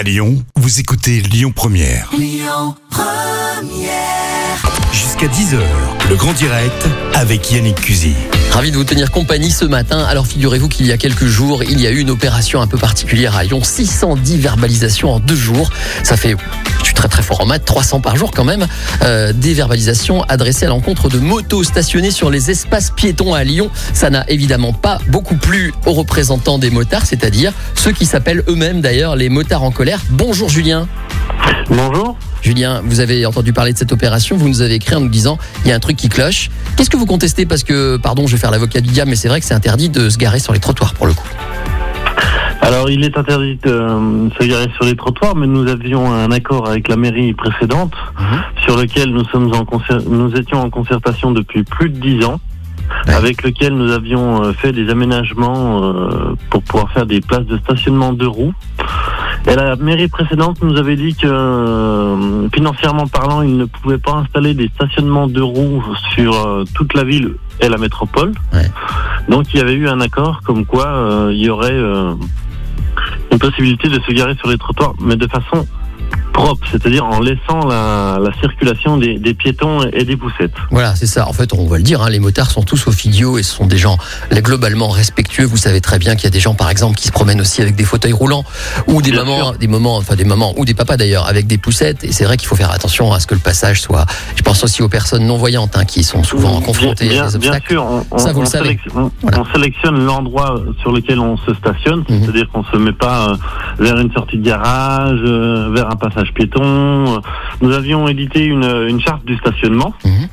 À Lyon, vous écoutez Lyon Première. Jusqu'à 10h, le grand direct avec Yannick Cusy. Ravi de vous tenir compagnie ce matin. Alors figurez-vous qu'il y a quelques jours, il y a eu une opération un peu particulière à Lyon. 610 verbalisations en deux jours. Ça fait, très très fort en maths, 300 par jour quand même. Euh, des verbalisations adressées à l'encontre de motos stationnées sur les espaces piétons à Lyon. Ça n'a évidemment pas beaucoup plu aux représentants des motards, c'est-à-dire ceux qui s'appellent eux-mêmes d'ailleurs les motards en colère. Bonjour Julien. Bonjour. Julien, vous avez entendu parler de cette opération, vous nous avez écrit en nous disant il y a un truc qui cloche. Qu'est-ce que vous contestez? Parce que, pardon, je vais faire l'avocat du diable, mais c'est vrai que c'est interdit de se garer sur les trottoirs pour le coup. Alors, il est interdit de euh, se garer sur les trottoirs, mais nous avions un accord avec la mairie précédente sur lequel nous, sommes en nous étions en concertation depuis plus de dix ans. Ouais. Avec lequel nous avions euh, fait des aménagements euh, pour pouvoir faire des places de stationnement de roues. Et la mairie précédente nous avait dit que financièrement parlant, il ne pouvait pas installer des stationnements de roues sur toute la ville et la métropole. Ouais. Donc il y avait eu un accord comme quoi euh, il y aurait euh, une possibilité de se garer sur les trottoirs, mais de façon propre, c'est-à-dire en laissant la, la circulation des, des piétons et des poussettes. Voilà, c'est ça. En fait, on va le dire, hein, les motards sont tous au fidio et ce sont des gens là, globalement respectueux. Vous savez très bien qu'il y a des gens, par exemple, qui se promènent aussi avec des fauteuils roulants ou des Bien mamans, sûr. des moments, enfin des mamans ou des papas d'ailleurs, avec des poussettes. Et c'est vrai qu'il faut faire attention à ce que le passage soit. Je pense aussi aux personnes non voyantes hein, qui sont souvent confrontées bien, à bien obstacles. sûr, on, on- Ça, vous le savez. sélectionne, on- Voilà. on sélectionne l'endroit sur lequel on se stationne, Mhm. c'est-à-dire qu'on se met pas euh, vers une sortie de garage, euh, vers un passage piéton. Euh, Nous avions édité une, une charte du stationnement. Mhm.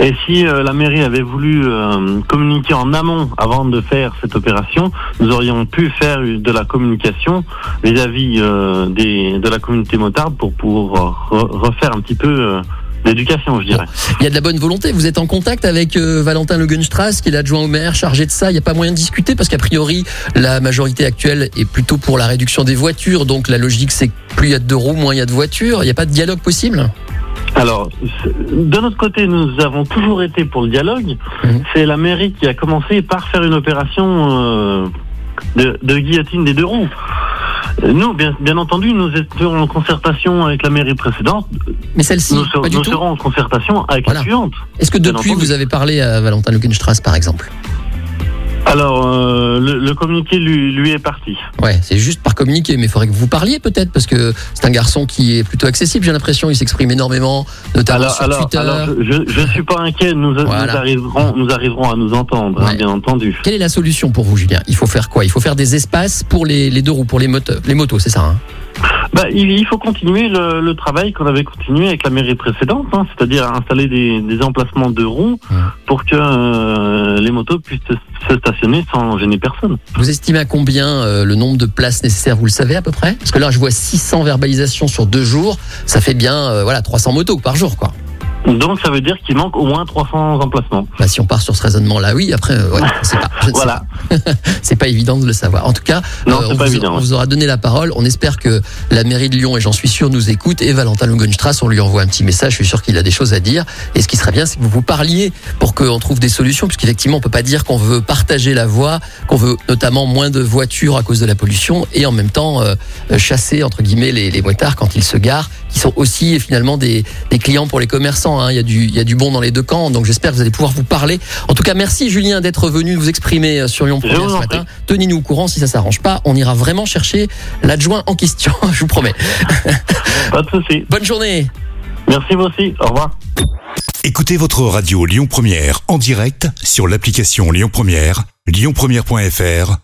Et si euh, la mairie avait voulu euh, communiquer en amont avant de faire cette opération, nous aurions pu faire de la communication vis-à-vis euh, des, de la communauté motarde pour pouvoir re- refaire un petit peu l'éducation, je dirais. Il y a de la bonne volonté. Vous êtes en contact avec euh, Valentin Lugenstrass, qui est l'adjoint au maire, chargé de ça. Il n'y a pas moyen de discuter parce qu'a priori, la majorité actuelle est plutôt pour la réduction des voitures. Donc la logique, c'est que plus il y a de deux roues, moins il y a de voitures. Il n'y a pas de dialogue possible? Alors, de notre côté, nous avons toujours été pour le dialogue. Mhm. C'est la mairie qui a commencé par faire une opération euh, de, de guillotine des deux roues. Nous, bien, bien entendu, nous étions en concertation avec la mairie précédente. Mais celle-ci, nous ser- pas du nous tout. serons en concertation avec Voilà. la suivante. Est-ce que depuis, vous avez parlé à Valentin Lugenstrass, par exemple? Alors, euh, le, le communiqué lui, lui est parti. Ouais, c'est juste par communiquer, mais il faudrait que vous parliez peut-être, parce que c'est un garçon qui est plutôt accessible, j'ai l'impression. Il s'exprime énormément, notamment Alors, sur alors, Twitter. alors, je, je suis pas inquiet. Nous, nous arriverons, nous arriverons à nous entendre, hein, bien entendu. Quelle est la solution pour vous, Julien? Il faut faire quoi? Il faut faire des espaces pour les, les deux roues, pour les, motos, les motos, c'est ça hein? Bah, il, il faut continuer le, le travail qu'on avait continué avec la mairie précédente, hein, c'est-à-dire installer des, des emplacements de roues Ouais. pour que euh, les motos puissent se stationner sans gêner personne. Vous estimez à combien euh, le nombre de places nécessaires Vous le savez à peu près? Parce que là, je vois 600 verbalisations sur deux jours. Ça fait bien euh, voilà 300 motos par jour, quoi. Donc ça veut dire qu'il manque au moins 300 emplacements. Bah, si on part sur ce raisonnement-là, oui. Après, euh, ouais, c'est pas, Voilà. c'est pas évident de le savoir. En tout cas, Non, euh, on, pas vous, évident, on ouais. vous aura donné la parole. On espère que la mairie de Lyon, et j'en suis sûr, nous écoute. Et Valentin Lugenstrass, on lui envoie un petit message. Je suis sûr qu'il a des choses à dire. Et ce qui serait bien, c'est que vous vous parliez pour qu'on trouve des solutions, puisqu'effectivement, on peut pas dire qu'on veut partager la voie, qu'on veut notamment moins de voitures à cause de la pollution, et en même temps euh, chasser entre guillemets les, les motards quand ils se garent, qui sont aussi finalement des, des clients pour les commerçants. hein. Il y a du, il y a du bon dans les deux camps. Donc j'espère que vous allez pouvoir vous parler. En tout cas, merci Julien d'être venu vous exprimer euh, sur Lyon Première ce matin. Tenez-nous au courant si ça s'arrange pas. On ira vraiment chercher l'adjoint en question. Je vous promets. Pas de souci. Bonne journée. Merci vous aussi. Au revoir. Écoutez votre radio Lyon Première en direct sur l'application Lyon Première, lyonpremière.fr